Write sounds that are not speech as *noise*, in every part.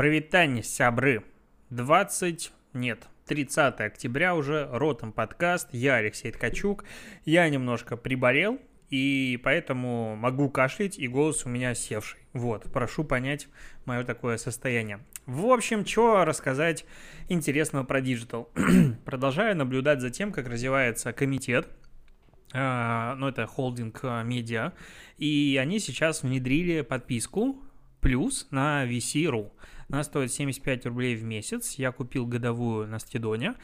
Провитание, сябры. 20, нет, 30 октября уже, Ротом подкаст, я Алексей Ткачук. Я немножко приболел, и поэтому могу кашлять, и голос у меня севший. Вот, прошу понять мое такое состояние. В общем, что рассказать интересного про Digital. *clears throat* Продолжаю наблюдать за тем, как развивается комитет, Uh, ну, это холдинг uh, медиа, и они сейчас внедрили подписку плюс на VC.ru. Она стоит 75 рублей в месяц. Я купил годовую на Стедоне.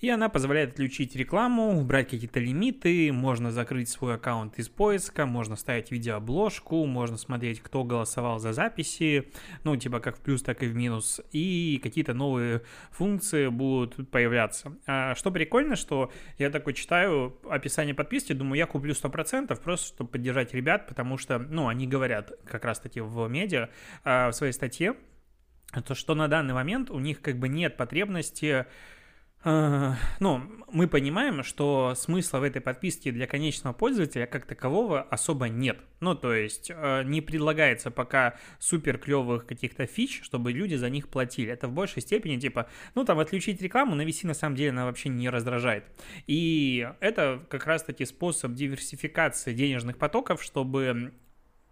И она позволяет отключить рекламу, убрать какие-то лимиты, можно закрыть свой аккаунт из поиска, можно ставить видеообложку, можно смотреть, кто голосовал за записи, ну, типа как в плюс, так и в минус, и какие-то новые функции будут появляться. А что прикольно, что я такой читаю описание подписки, думаю, я куплю 100%, просто чтобы поддержать ребят, потому что, ну, они говорят как раз-таки в медиа, а, в своей статье, то, что на данный момент у них как бы нет потребности э, ну, мы понимаем, что смысла в этой подписке для конечного пользователя как такового особо нет. Ну, то есть э, не предлагается пока супер клевых каких-то фич, чтобы люди за них платили. Это в большей степени типа, ну, там, отключить рекламу на на самом деле она вообще не раздражает. И это как раз-таки способ диверсификации денежных потоков, чтобы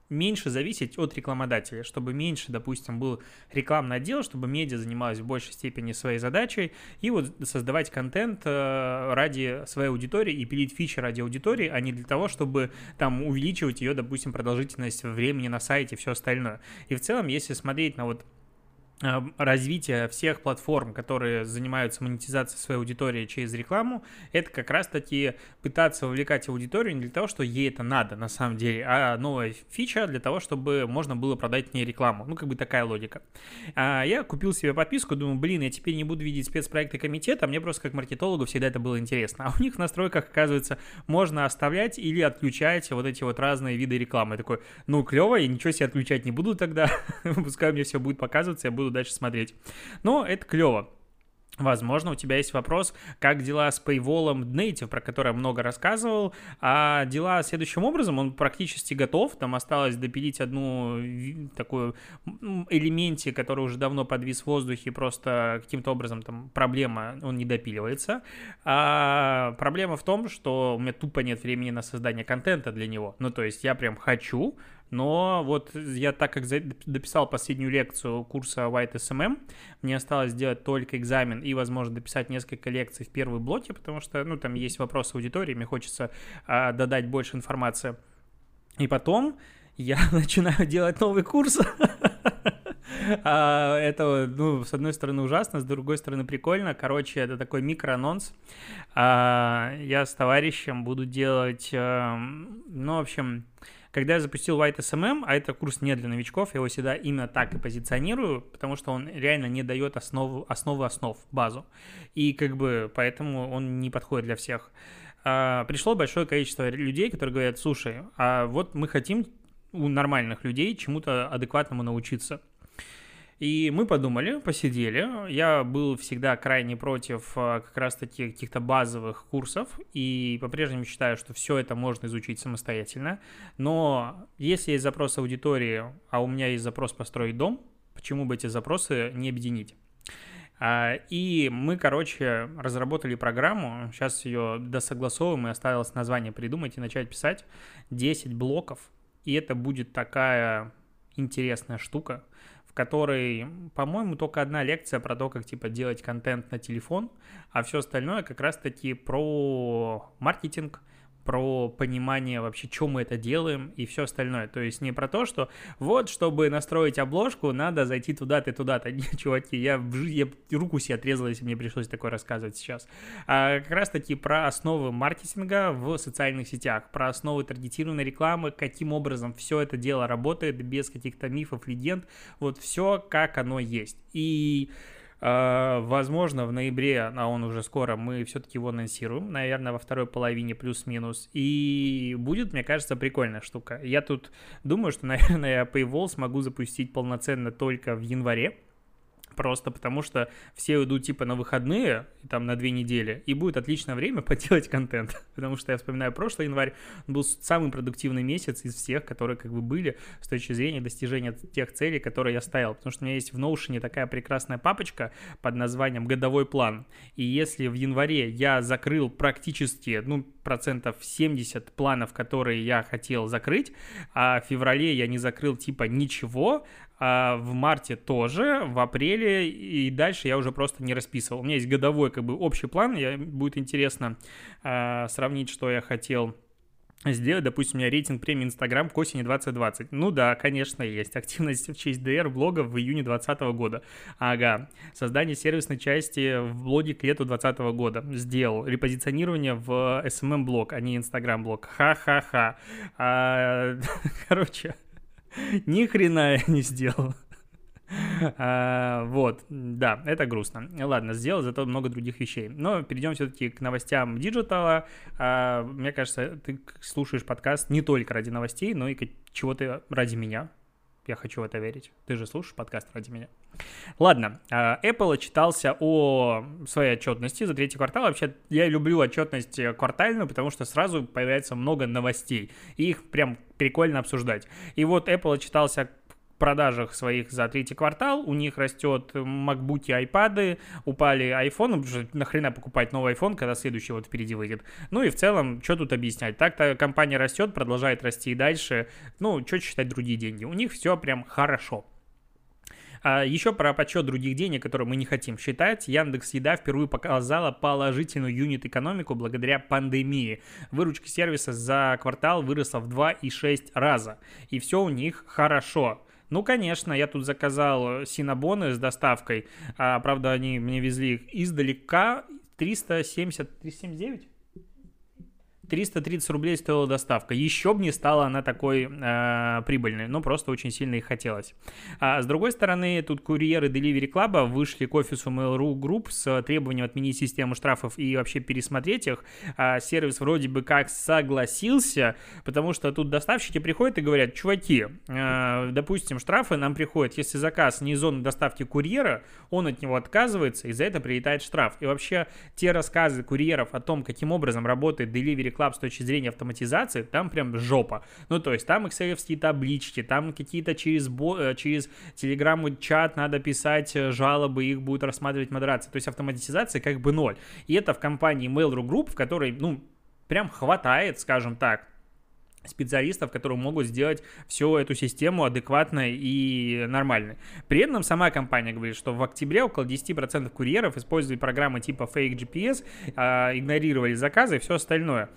меньше зависеть от рекламодателя, чтобы меньше, допустим, был рекламный отдел, чтобы медиа занималась в большей степени своей задачей, и вот создавать контент э, ради своей аудитории и пилить фичи ради аудитории, а не для того, чтобы там увеличивать ее, допустим, продолжительность времени на сайте и все остальное. И в целом, если смотреть на вот развитие всех платформ, которые занимаются монетизацией своей аудитории через рекламу, это как раз-таки пытаться вовлекать аудиторию не для того, что ей это надо на самом деле, а новая фича для того, чтобы можно было продать в ней рекламу. Ну, как бы такая логика. А я купил себе подписку, думаю, блин, я теперь не буду видеть спецпроекты комитета, мне просто как маркетологу всегда это было интересно. А у них в настройках, оказывается, можно оставлять или отключать вот эти вот разные виды рекламы. Я такой, ну, клево, я ничего себе отключать не буду тогда, *laughs* пускай мне все будет показываться, я буду буду дальше смотреть. Но это клево. Возможно, у тебя есть вопрос, как дела с Paywall Native, про который я много рассказывал. А дела следующим образом, он практически готов. Там осталось допилить одну такую элементе, который уже давно подвис в воздухе, просто каким-то образом там проблема, он не допиливается. А проблема в том, что у меня тупо нет времени на создание контента для него. Ну, то есть я прям хочу, но вот я так как дописал последнюю лекцию курса White SMM, мне осталось сделать только экзамен и, возможно, дописать несколько лекций в первой блоке, потому что, ну, там есть вопросы аудитории, мне хочется а, додать больше информации. И потом я *laughs* начинаю делать новый курс. *laughs* А, это, ну, с одной стороны ужасно, с другой стороны прикольно. Короче, это такой микроанонс. А, я с товарищем буду делать, эм, ну, в общем, когда я запустил White SMM, а это курс не для новичков, я его всегда именно так и позиционирую, потому что он реально не дает основу, основы основ, базу. И как бы поэтому он не подходит для всех. А, пришло большое количество людей, которые говорят, слушай, а вот мы хотим у нормальных людей чему-то адекватному научиться. И мы подумали, посидели. Я был всегда крайне против а, как раз-таки каких-то базовых курсов и по-прежнему считаю, что все это можно изучить самостоятельно. Но если есть запрос аудитории, а у меня есть запрос построить дом, почему бы эти запросы не объединить? А, и мы, короче, разработали программу, сейчас ее досогласовываем и осталось название придумать и начать писать 10 блоков, и это будет такая интересная штука, которой, по-моему, только одна лекция про то, как, типа, делать контент на телефон, а все остальное как раз-таки про маркетинг, про понимание вообще, чем мы это делаем и все остальное. То есть не про то, что вот, чтобы настроить обложку, надо зайти туда-то и *laughs* туда-то. Нет, чуваки, я, я руку себе отрезал, если мне пришлось такое рассказывать сейчас. А как раз-таки про основы маркетинга в социальных сетях, про основы таргетированной рекламы, каким образом все это дело работает без каких-то мифов, легенд. Вот все, как оно есть. И возможно, в ноябре, а он уже скоро, мы все-таки его анонсируем, наверное, во второй половине плюс-минус. И будет, мне кажется, прикольная штука. Я тут думаю, что, *laughs* наверное, я Paywall смогу запустить полноценно только в январе, Просто потому что все идут типа на выходные, там на две недели, и будет отличное время *laughs* поделать контент. Потому что я вспоминаю прошлый январь, был самый продуктивный месяц из всех, которые как бы были с точки зрения достижения тех целей, которые я ставил. Потому что у меня есть в Notion такая прекрасная папочка под названием «Годовой план». И если в январе я закрыл практически, ну, процентов 70 планов, которые я хотел закрыть, а в феврале я не закрыл типа ничего, а в марте тоже, в апреле и дальше я уже просто не расписывал. У меня есть годовой как бы общий план, я, будет интересно а, сравнить, что я хотел сделать, допустим, у меня рейтинг премии Инстаграм к осени 2020. Ну да, конечно, есть. Активность в честь ДР блога в июне 2020 года. Ага. Создание сервисной части в блоге к лету 2020 года. Сделал. Репозиционирование в SMM блог, а не Инстаграм блог. Ха-ха-ха. А, *laughs* короче, ни хрена я не сделал. А, вот, да, это грустно. Ладно, сделал зато много других вещей. Но перейдем все-таки к новостям digital а. А, мне кажется, ты слушаешь подкаст не только ради новостей, но и чего-то ради меня. Я хочу в это верить. Ты же слушаешь подкаст ради меня. Ладно, а, Apple отчитался о своей отчетности за третий квартал. Вообще, я люблю отчетность квартальную, потому что сразу появляется много новостей. И их прям прикольно обсуждать. И вот Apple отчитался продажах своих за третий квартал, у них растет MacBook и iPad, упали iPhone, потому что нахрена покупать новый iPhone, когда следующий вот впереди выйдет. Ну и в целом, что тут объяснять? Так-то компания растет, продолжает расти и дальше, ну, что считать другие деньги? У них все прям хорошо. А еще про подсчет других денег, которые мы не хотим считать. Яндекс Еда впервые показала положительную юнит-экономику благодаря пандемии. Выручка сервиса за квартал выросла в 2,6 раза. И все у них хорошо. Ну, конечно, я тут заказал синабоны с доставкой. А, правда, они мне везли их издалека. 370, 379? 330 рублей стоила доставка. Еще бы не стала она такой э, прибыльной, но просто очень сильно их хотелось. А с другой стороны, тут курьеры Delivery Club вышли к офису Mail.ru Group с требованием отменить систему штрафов и вообще пересмотреть их. А сервис вроде бы как согласился, потому что тут доставщики приходят и говорят, чуваки, э, допустим, штрафы нам приходят, если заказ не из зоны доставки курьера, он от него отказывается, и за это прилетает штраф. И вообще те рассказы курьеров о том, каким образом работает Delivery Club с точки зрения автоматизации, там прям жопа. Ну, то есть там экселевские таблички, там какие-то через, бо- э, через телеграмму чат надо писать э, жалобы, их будет рассматривать модерация. То есть автоматизация как бы ноль. И это в компании Mail.ru Group, в которой, ну, прям хватает, скажем так, специалистов, которые могут сделать всю эту систему адекватной и нормальной. При этом сама компания говорит, что в октябре около 10% курьеров использовали программы типа Fake GPS, а, игнорировали заказы и все остальное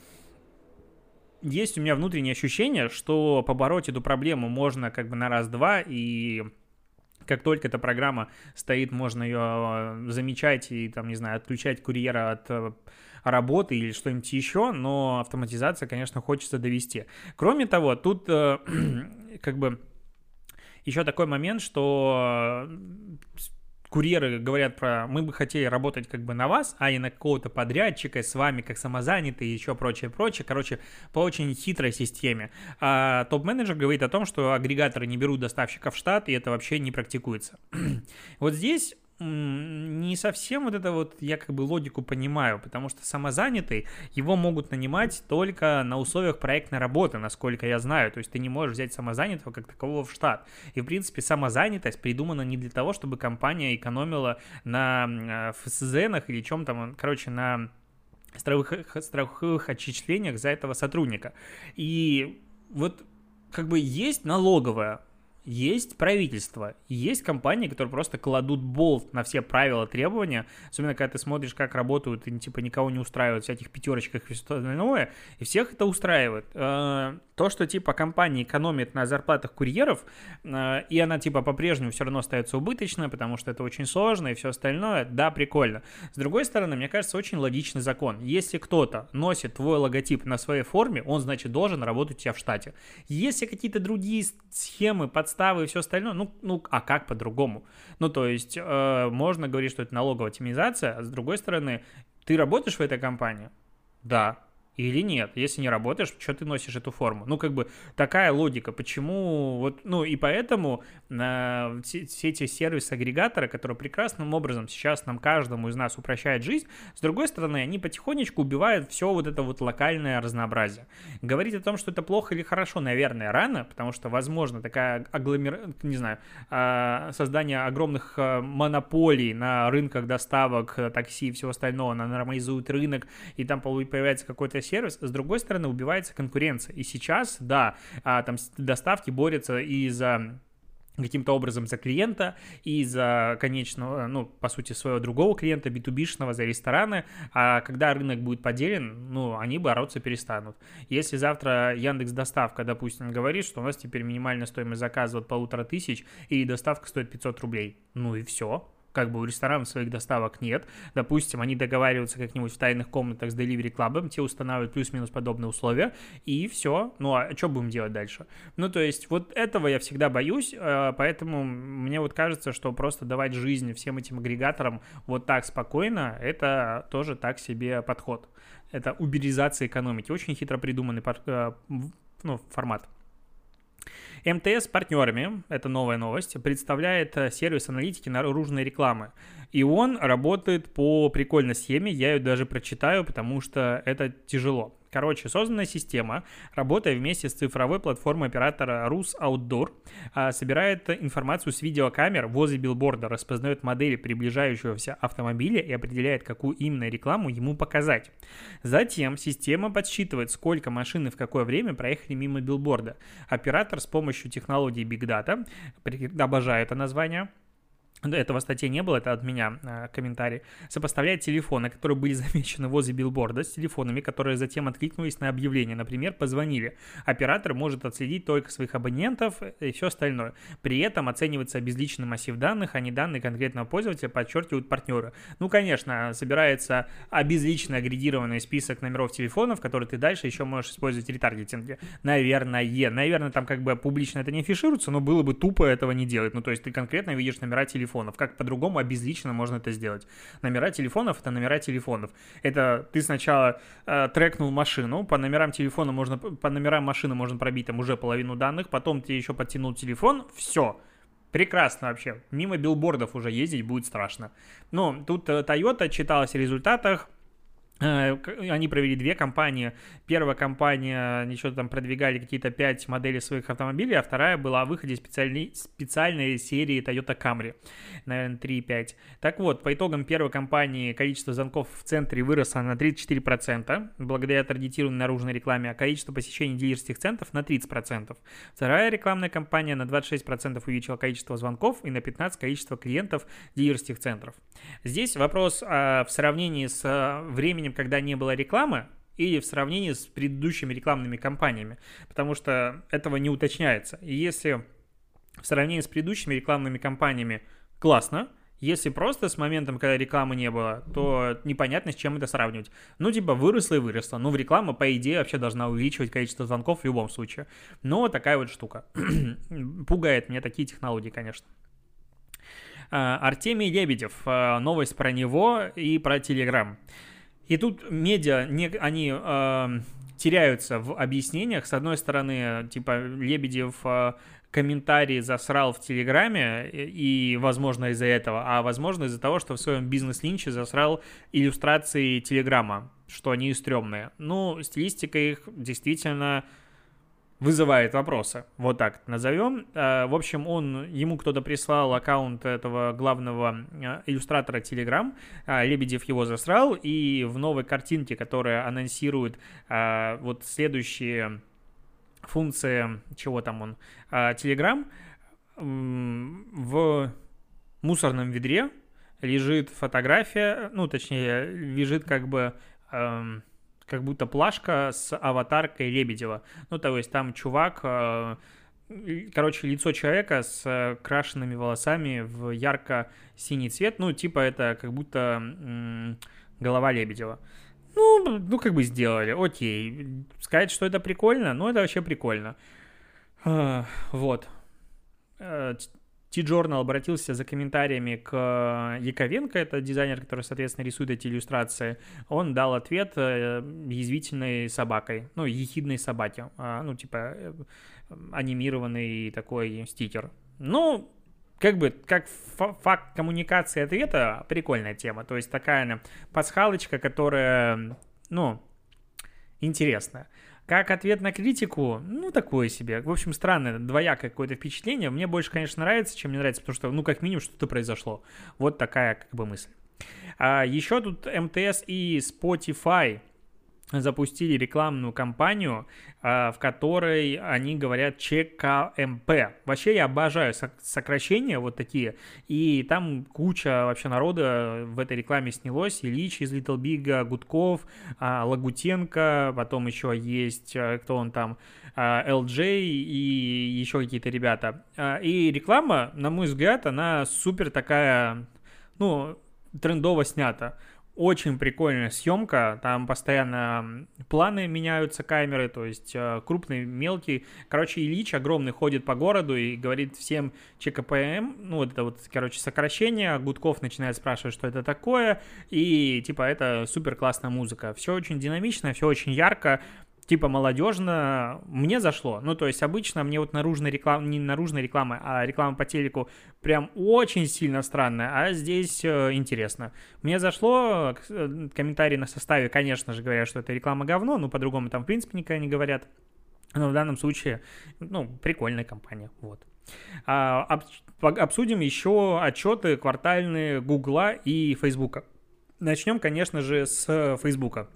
есть у меня внутреннее ощущение, что побороть эту проблему можно как бы на раз-два, и как только эта программа стоит, можно ее а, замечать и, там, не знаю, отключать курьера от э, работы или что-нибудь еще, но автоматизация, конечно, хочется довести. Кроме того, тут э, *clears throat* как бы еще такой момент, что курьеры говорят про мы бы хотели работать как бы на вас, а не на какого-то подрядчика с вами как самозанятый и еще прочее, прочее. Короче, по очень хитрой системе. А топ-менеджер говорит о том, что агрегаторы не берут доставщиков в штат, и это вообще не практикуется. *clears throat* вот здесь не совсем вот это вот я как бы логику понимаю, потому что самозанятый, его могут нанимать только на условиях проектной работы, насколько я знаю. То есть ты не можешь взять самозанятого как такового в штат. И, в принципе, самозанятость придумана не для того, чтобы компания экономила на а, ФСЗНах или чем там, короче, на страховых, страховых отчислениях за этого сотрудника. И вот как бы есть налоговая, есть правительство, есть компании, которые просто кладут болт на все правила, требования, особенно когда ты смотришь, как работают, и типа никого не устраивают всяких пятерочках и все остальное, и всех это устраивает. Э, то, что типа компания экономит на зарплатах курьеров, э, и она типа по-прежнему все равно остается убыточной, потому что это очень сложно и все остальное, да, прикольно. С другой стороны, мне кажется, очень логичный закон. Если кто-то носит твой логотип на своей форме, он, значит, должен работать у тебя в штате. Если какие-то другие схемы, подставки, подставы и все остальное, ну, ну а как по-другому? Ну, то есть, э, можно говорить, что это налоговая оптимизация, а с другой стороны, ты работаешь в этой компании? Да. Или нет. Если не работаешь, что ты носишь эту форму? Ну, как бы такая логика. Почему вот, ну, и поэтому э, все, все эти сервисы-агрегаторы, которые прекрасным образом сейчас нам каждому из нас упрощают жизнь, с другой стороны, они потихонечку убивают все вот это вот локальное разнообразие. Говорить о том, что это плохо или хорошо, наверное, рано, потому что, возможно, такая агломер... не знаю, э, создание огромных э, монополий на рынках доставок, э, такси и всего остального, она нормализует рынок, и там появляется какой-то сервис, с другой стороны, убивается конкуренция. И сейчас, да, а, там доставки борются и за каким-то образом за клиента и за конечного, ну, по сути, своего другого клиента, B2B-шного, за рестораны, а когда рынок будет поделен, ну, они бороться перестанут. Если завтра Яндекс Доставка, допустим, говорит, что у нас теперь минимальная стоимость заказа от полутора тысяч, и доставка стоит 500 рублей, ну и все, как бы у ресторанов своих доставок нет. Допустим, они договариваются как-нибудь в тайных комнатах с Delivery Club, те устанавливают плюс-минус подобные условия, и все. Ну, а что будем делать дальше? Ну, то есть, вот этого я всегда боюсь, э, поэтому мне вот кажется, что просто давать жизнь всем этим агрегаторам вот так спокойно, это тоже так себе подход. Это уберизация экономики. Очень хитро придуманный э, ну, формат. МТС с партнерами, это новая новость, представляет э, сервис аналитики наружной рекламы. И он работает по прикольной схеме, я ее даже прочитаю, потому что это тяжело. Короче, созданная система, работая вместе с цифровой платформой оператора Rus Outdoor, а, собирает информацию с видеокамер возле билборда, распознает модели приближающегося автомобиля и определяет, какую именно рекламу ему показать. Затем система подсчитывает, сколько машины в какое время проехали мимо билборда. Оператор с помощью технологии Big Data, обожаю это название, этого статьи не было, это от меня э, комментарий, сопоставляет телефоны, которые были замечены возле билборда, с телефонами, которые затем откликнулись на объявление, например, позвонили. Оператор может отследить только своих абонентов и все остальное. При этом оценивается безличный массив данных, а не данные конкретного пользователя, подчеркивают партнеры. Ну, конечно, собирается обезличенный агрегированный список номеров телефонов, которые ты дальше еще можешь использовать в ретаргетинге. Наверное, наверное, там как бы публично это не афишируется, но было бы тупо этого не делать. Ну, то есть ты конкретно видишь номера телефона телефонов. Как по-другому обезлично можно это сделать? Номера телефонов — это номера телефонов. Это ты сначала э, трекнул машину, по номерам телефона можно, по номерам машины можно пробить там уже половину данных, потом ты еще подтянул телефон, все. Прекрасно вообще. Мимо билбордов уже ездить будет страшно. Но тут э, Toyota читалась в результатах, они провели две кампании. Первая кампания, они что-то там продвигали какие-то пять моделей своих автомобилей, а вторая была о выходе специальной, специальной серии Toyota Camry, наверное, 3.5. Так вот, по итогам первой кампании количество звонков в центре выросло на 34%, благодаря таргетированной наружной рекламе, а количество посещений дилерских центров на 30%. Вторая рекламная кампания на 26% увеличила количество звонков и на 15% количество клиентов дилерских центров. Здесь вопрос а, в сравнении с а, временем временем, когда не было рекламы, или в сравнении с предыдущими рекламными кампаниями, потому что этого не уточняется. И если в сравнении с предыдущими рекламными кампаниями классно, если просто с моментом, когда рекламы не было, то непонятно, с чем это сравнивать. Ну, типа, выросло и выросло. Ну, в реклама, по идее, вообще должна увеличивать количество звонков в любом случае. Но такая вот штука. *clears throat* Пугает меня такие технологии, конечно. А, Артемий Лебедев. А, новость про него и про Телеграм. И тут медиа, не, они э, теряются в объяснениях. С одной стороны, типа, Лебедев э, комментарии засрал в Телеграме, и, возможно, из-за этого, а, возможно, из-за того, что в своем бизнес-линче засрал иллюстрации Телеграма, что они стрёмные. Ну, стилистика их действительно вызывает вопросы. Вот так назовем. Э, в общем, он, ему кто-то прислал аккаунт этого главного э, иллюстратора Telegram. Э, Лебедев его засрал. И в новой картинке, которая анонсирует вот следующие функции, чего там он, Telegram, в мусорном ведре лежит фотография, ну, точнее, лежит как бы эм, как будто плашка с аватаркой Лебедева. Ну, то есть там чувак, э, короче, лицо человека с крашенными волосами в ярко-синий цвет, ну, типа это как будто голова Лебедева. Ну, ну, как бы сделали, окей. Сказать, что это прикольно, ну, это вообще прикольно. вот. Э, T-Journal обратился за комментариями к Яковенко, это дизайнер, который, соответственно, рисует эти иллюстрации. Он дал ответ э, язвительной собакой, ну, ехидной собаке, а, ну, типа э, анимированный такой стикер. Ну, как бы, как факт коммуникации ответа, прикольная тема. То есть такая пасхалочка, которая, ну, интересная. Как ответ на критику, ну, такое себе. В общем, странное, двоякое какое-то впечатление. Мне больше, конечно, нравится, чем не нравится, потому что, ну, как минимум, что-то произошло. Вот такая, как бы, мысль. А еще тут МТС и Spotify запустили рекламную кампанию, а, в которой они говорят ЧКМП. Вообще я обожаю сокращения вот такие, и там куча вообще народа в этой рекламе снялось. Ильич из Little Big, Гудков, а, Лагутенко, потом еще есть, а, кто он там, LJ и еще какие-то ребята. И реклама, на мой взгляд, она супер такая, ну, трендово снята очень прикольная съемка, там постоянно планы меняются камеры, то есть э, крупный, мелкий. Короче, Ильич огромный ходит по городу и говорит всем ЧКПМ, ну вот это вот, короче, сокращение, Гудков начинает спрашивать, что это такое, и типа это супер классная музыка. Все очень динамично, все очень ярко, типа молодежно, мне зашло. Ну, то есть обычно мне вот наружная реклама, не наружная реклама, а реклама по телеку прям очень сильно странная, а здесь э, интересно. Мне зашло, э, комментарии на составе, конечно же, говорят, что это реклама говно, ну, по-другому там, в принципе, никогда не говорят. Но в данном случае, ну, прикольная компания, вот. А, об, обсудим еще отчеты квартальные Гугла и Фейсбука. Начнем, конечно же, с Фейсбука.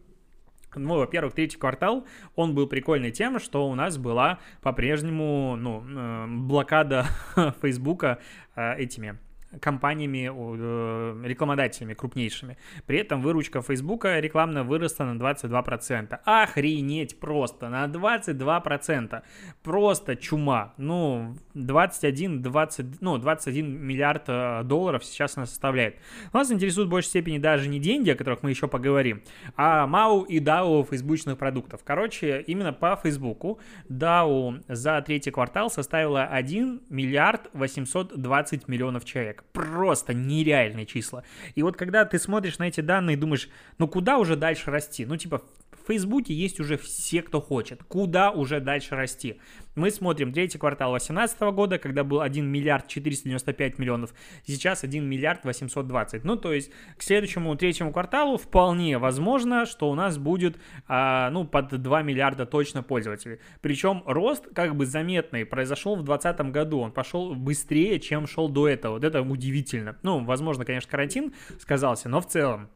Ну, во-первых, третий квартал, он был прикольный тем, что у нас была по-прежнему, ну, э, блокада *laughs* Фейсбука э, этими компаниями, э, рекламодателями крупнейшими. При этом выручка Фейсбука рекламно выросла на 22%. Охренеть просто, на 22%. Просто чума. Ну, 21, 20, ну, 21 миллиард э, долларов сейчас она составляет. Нас интересует в большей степени даже не деньги, о которых мы еще поговорим, а MAU и DAO фейсбучных продуктов. Короче, именно по Фейсбуку DAO за третий квартал составила 1 миллиард 820 миллионов человек просто нереальные числа. И вот когда ты смотришь на эти данные и думаешь, ну куда уже дальше расти? Ну типа в Фейсбуке есть уже все, кто хочет. Куда уже дальше расти? Мы смотрим третий квартал 2018 года, когда был 1 миллиард 495 миллионов, сейчас 1 миллиард 820. Ну, то есть к следующему третьему кварталу вполне возможно, что у нас будет, а, ну, под 2 миллиарда точно пользователей. Причем рост как бы заметный произошел в 2020 году, он пошел быстрее, чем шел до этого. Вот это удивительно. Ну, возможно, конечно, карантин сказался, но в целом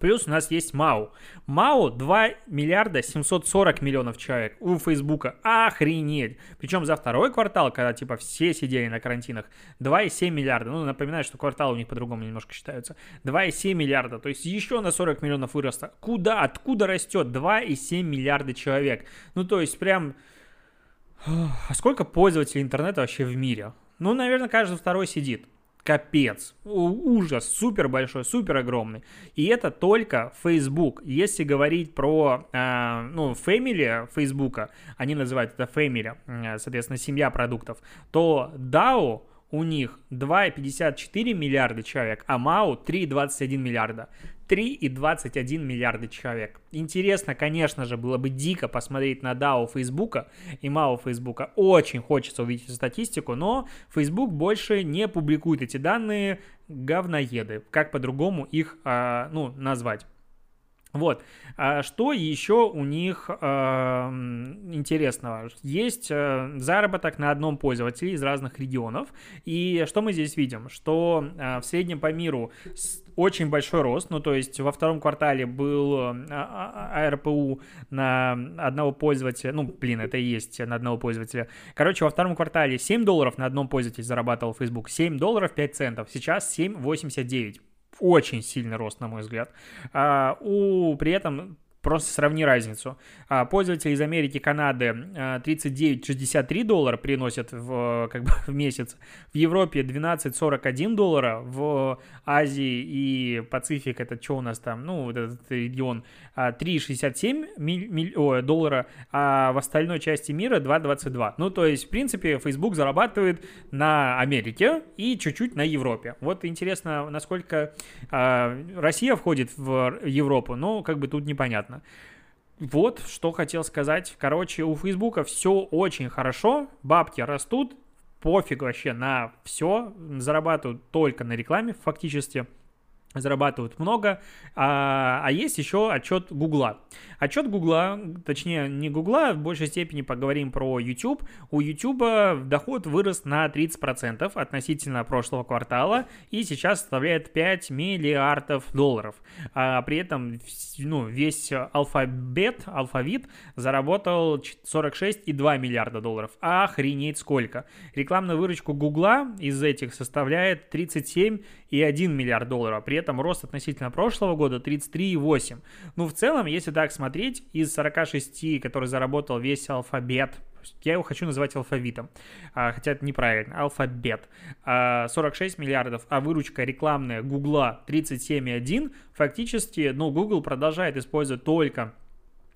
Плюс у нас есть МАУ. МАУ 2 миллиарда 740 миллионов человек у Фейсбука. Охренеть. Причем за второй квартал, когда типа все сидели на карантинах, 2,7 миллиарда. Ну, напоминаю, что кварталы у них по-другому немножко считаются. 2,7 миллиарда. То есть еще на 40 миллионов выросло. Куда? Откуда растет? 2,7 миллиарда человек. Ну, то есть прям... А сколько пользователей интернета вообще в мире? Ну, наверное, каждый второй сидит капец, ужас, супер большой, супер огромный. И это только Facebook. Если говорить про, э, ну, Family Facebook, они называют это Family, соответственно, семья продуктов, то DAO у них 2,54 миллиарда человек, а МАУ 3,21 миллиарда. 3,21 миллиарда человек. Интересно, конечно же, было бы дико посмотреть на DAO Фейсбука и MAO Фейсбука. Очень хочется увидеть статистику, но Facebook больше не публикует эти данные говноеды. Как по-другому их, а, ну, назвать? Вот. А что еще у них э, интересного? Есть э, заработок на одном пользователе из разных регионов. И что мы здесь видим? Что э, в среднем по миру очень большой рост. Ну, то есть во втором квартале был э, АРПУ на одного пользователя. Ну, блин, это и есть на одного пользователя. Короче, во втором квартале 7 долларов на одном пользователе зарабатывал Facebook. 7 долларов 5 центов. Сейчас 7,89 очень сильный рост, на мой взгляд. А, у, при этом просто сравни разницу. А пользователи из Америки, Канады 39,63 а, доллара приносят в, как бы, *laughs* в месяц. В Европе 12,41 доллара. В Азии и Пацифик, это что у нас там, ну, вот этот регион, 3,67 а, доллара, а в остальной части мира 2,22. Ну, то есть, в принципе, Facebook зарабатывает на Америке и чуть-чуть на Европе. Вот интересно, насколько Россия входит в Европу, но как бы тут непонятно. Вот, что хотел сказать. Короче, у Фейсбука все очень хорошо, бабки растут, пофиг вообще на все, зарабатывают только на рекламе фактически зарабатывают много, а, а есть еще отчет Гугла. Отчет Гугла, точнее не Гугла, в большей степени поговорим про YouTube. У YouTube доход вырос на 30% относительно прошлого квартала и сейчас составляет 5 миллиардов долларов. А при этом ну, весь алфабет, алфавит заработал 46,2 миллиарда долларов. Охренеть сколько. Рекламную выручку Гугла из этих составляет 37,1 миллиард долларов. При этом рост относительно прошлого года 33,8. Ну, в целом, если так смотреть, из 46, который заработал весь алфабет, я его хочу называть алфавитом, а, хотя это неправильно, алфабет. 46 а, миллиардов, а выручка рекламная Гугла 37,1. Фактически, ну, Google продолжает использовать только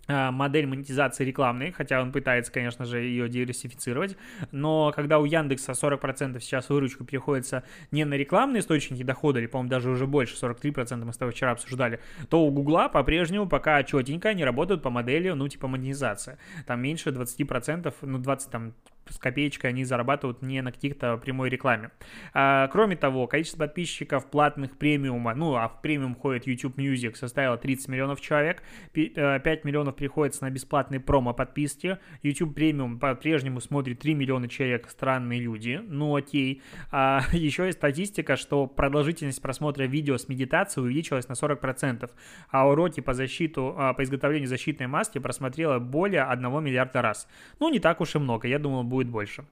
модель монетизации рекламной, хотя он пытается, конечно же, ее диверсифицировать, но когда у Яндекса 40% сейчас выручка переходится не на рекламные источники дохода, или, по-моему, даже уже больше, 43% мы с тобой вчера обсуждали, то у Гугла по-прежнему пока четенько они работают по модели, ну, типа монетизация. Там меньше 20%, ну, 20 там с копеечкой они зарабатывают не на каких-то прямой рекламе. А, кроме того, количество подписчиков платных премиума, ну, а в премиум ходит YouTube Music, составило 30 миллионов человек, 5 э, миллионов приходится на бесплатные промо-подписки, YouTube премиум по-прежнему смотрит 3 миллиона человек, странные люди, ну окей. А, *laughs* еще есть статистика, что продолжительность просмотра видео с медитацией увеличилась на 40%, а уроки по защиту, а, по изготовлению защитной маски просмотрело более 1 миллиарда раз. Ну, не так уж и много, я думал, будет будет больше.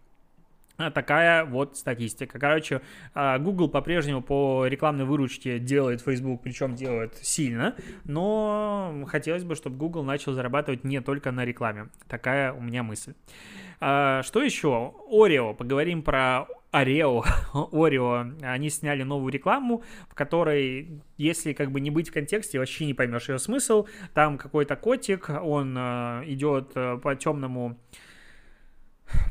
А такая вот статистика. Короче, а, Google по-прежнему по рекламной выручке делает Facebook, причем делает сильно, но хотелось бы, чтобы Google начал зарабатывать не только на рекламе. Такая у меня мысль. А, что еще? Oreo. Поговорим про Орео, *laughs* Орео, они сняли новую рекламу, в которой, если как бы не быть в контексте, вообще не поймешь ее смысл. Там какой-то котик, он идет по темному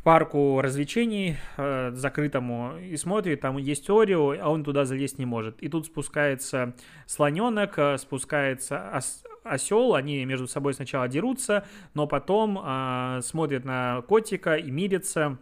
парку развлечений э, закрытому и смотрит, там есть Орео, а он туда залезть не может. И тут спускается слоненок, э, спускается ос осел, они между собой сначала дерутся, но потом э, смотрят на котика и мирятся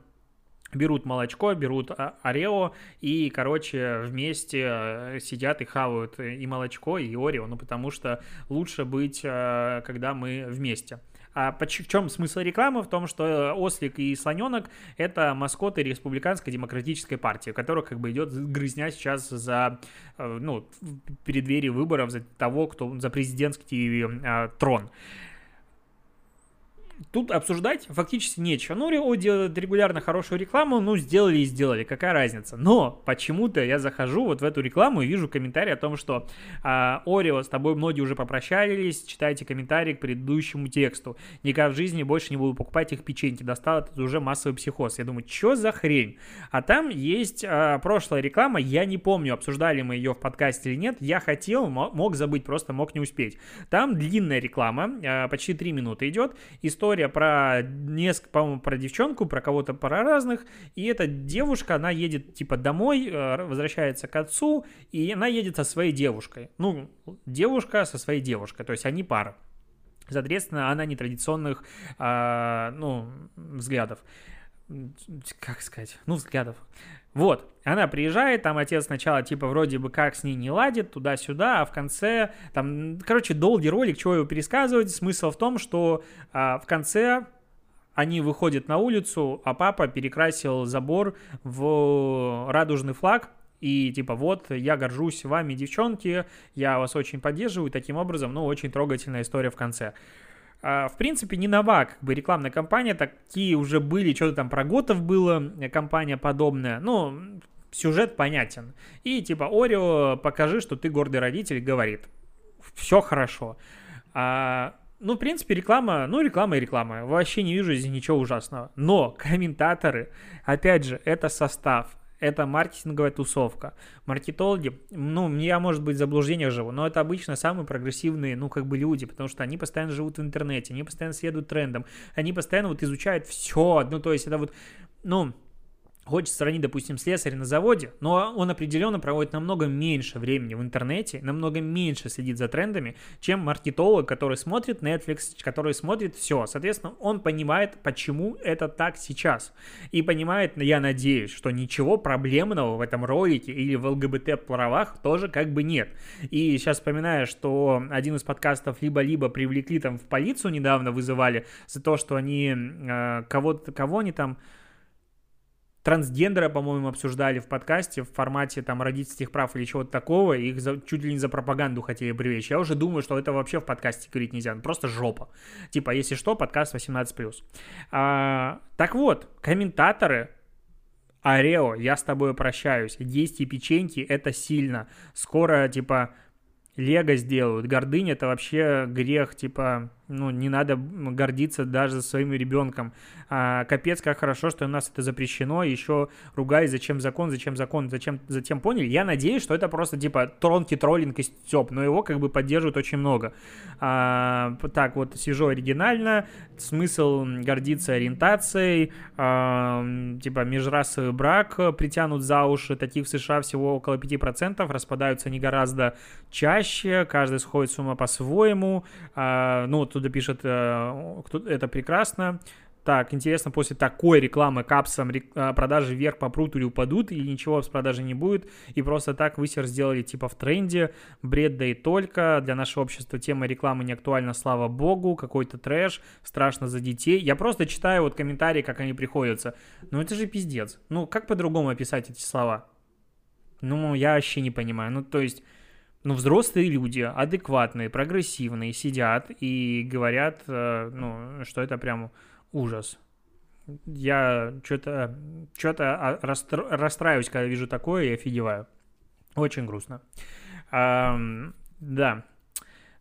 берут молочко, берут а, орео и, короче, вместе э, сидят и хавают и молочко, и орео, ну, потому что лучше быть, э, когда мы вместе. А в чем смысл рекламы? В том, что э, ослик и слоненок — это маскоты республиканской демократической партии, которая как бы идет грызня сейчас за, ну, преддверии выборов за того, кто за президентский э, трон тут обсуждать фактически нечего. Ну, Рио делает регулярно хорошую рекламу, ну, сделали и сделали, какая разница. Но почему-то я захожу вот в эту рекламу и вижу комментарий о том, что а, Орео, с тобой многие уже попрощались, читайте комментарий к предыдущему тексту. Никак в жизни больше не буду покупать их печеньки, достал это уже массовый психоз. Я думаю, что за хрень? А там есть а, прошлая реклама, я не помню, обсуждали мы ее в подкасте или нет, я хотел, мог забыть, просто мог не успеть. Там длинная реклама, а, почти 3 минуты идет, история история про несколько, по-моему, про девчонку, про кого-то про разных, и эта девушка, она едет типа домой, э, возвращается к отцу, и она едет со своей девушкой. Ну, девушка со своей девушкой, то есть они пара. Соответственно, она нетрадиционных, а, ну, взглядов. Как сказать? Ну, взглядов. Вот, она приезжает, там отец сначала типа вроде бы как с ней не ладит, туда-сюда, а в конце, там, короче, долгий ролик, чего его пересказывать, смысл в том, что а, в конце они выходят на улицу, а папа перекрасил забор в радужный флаг, и типа вот, я горжусь вами, девчонки, я вас очень поддерживаю, таким образом, ну, очень трогательная история в конце. А, в принципе, не нова как бы рекламная кампания, такие уже были, что-то там про Готов было, э, компания подобная, ну, сюжет понятен. И типа, Орео, покажи, что ты гордый родитель, говорит, все хорошо. А, ну, в принципе, реклама, ну, реклама и реклама. Вообще не вижу здесь ничего ужасного. Но комментаторы, опять же, это состав, это маркетинговая тусовка. Маркетологи, ну, я, может быть, в заблуждениях живу, но это обычно самые прогрессивные, ну, как бы люди, потому что они постоянно живут в интернете, они постоянно следуют трендам, они постоянно вот изучают все, ну, то есть это вот, ну, хочется сравнить, допустим, слесаря на заводе, но он определенно проводит намного меньше времени в интернете, намного меньше следит за трендами, чем маркетолог, который смотрит Netflix, который смотрит все. Соответственно, он понимает, почему это так сейчас. И понимает, я надеюсь, что ничего проблемного в этом ролике или в ЛГБТ-правах тоже как бы нет. И сейчас вспоминаю, что один из подкастов либо-либо привлекли там в полицию недавно, вызывали за то, что они э, кого-то, кого они там трансгендера, по-моему, обсуждали в подкасте в формате там родительских прав или чего-то такого, их за, чуть ли не за пропаганду хотели привлечь. Я уже думаю, что это вообще в подкасте говорить нельзя, ну, просто жопа. Типа, если что, подкаст 18+. А, так вот, комментаторы Орео, я с тобой прощаюсь. Есть печеньки, это сильно. Скоро, типа, Лего сделают. Гордыня это вообще грех, типа, ну, не надо гордиться даже своим ребенком. А, капец, как хорошо, что у нас это запрещено. Еще ругай, зачем закон, зачем закон, зачем, затем поняли. Я надеюсь, что это просто, типа, тронкий троллинг и степ, но его как бы поддерживают очень много. А, так, вот, сижу оригинально, смысл гордиться ориентацией, а, типа, межрасовый брак притянут за уши, таких в США всего около 5%, распадаются они гораздо чаще, каждый сходит с ума по-своему, а, ну, тут оттуда пишет, э, это прекрасно. Так, интересно, после такой рекламы капсом э, продажи вверх попрут или упадут, или ничего с продажи не будет, и просто так высер сделали типа в тренде, бред да и только, для нашего общества тема рекламы не актуальна, слава богу, какой-то трэш, страшно за детей. Я просто читаю вот комментарии, как они приходятся. Ну это же пиздец. Ну как по-другому описать эти слова? Ну, я вообще не понимаю. Ну, то есть, ну, взрослые люди, адекватные, прогрессивные, сидят и говорят, э, ну, что это прям ужас. Я что-то что-то расстраиваюсь, когда вижу такое и офигеваю. Очень грустно. А, да,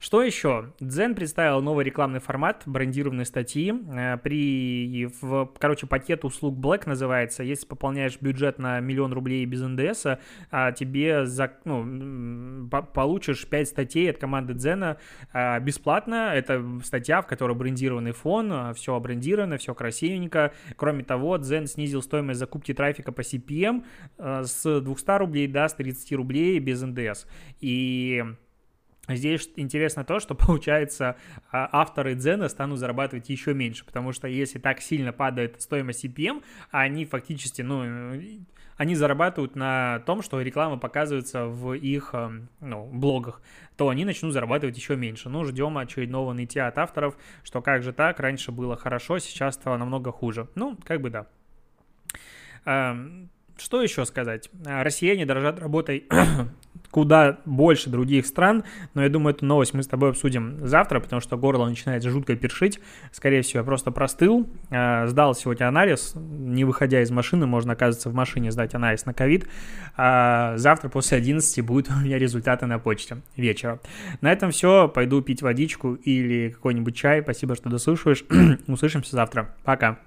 что еще? Дзен представил новый рекламный формат брендированной статьи. Э, при, в, короче, пакет услуг Black называется. Если пополняешь бюджет на миллион рублей без НДС, а тебе за, ну, получишь 5 статей от команды Дзена а, бесплатно. Это статья, в которой брендированный фон, а, все брендировано, все красивенько. Кроме того, Дзен снизил стоимость закупки трафика по CPM э, с 200 рублей до 130 рублей без НДС. И Здесь интересно то, что *laughs* получается а, авторы Дзена станут зарабатывать еще меньше, потому что если так сильно падает стоимость CPM, они фактически, ну, они зарабатывают на том, что реклама показывается в их э, ну, блогах, то они начнут зарабатывать еще меньше. Ну, ждем очередного нытья от авторов, что как же так, раньше было хорошо, сейчас стало намного хуже. Ну, как бы да. Что еще сказать? Россияне дорожат работой *clears throat* куда больше других стран, но я думаю, эту новость мы с тобой обсудим завтра, потому что горло начинает жутко першить. Скорее всего, я просто простыл, э, сдал сегодня анализ, не выходя из машины, можно, оказывается, в машине сдать анализ на ковид. А завтра после 11 будут *laughs* у меня результаты на почте вечера. На этом все, пойду пить водичку или какой-нибудь чай. Спасибо, что дослушиваешь. *clears throat* Услышимся завтра. Пока.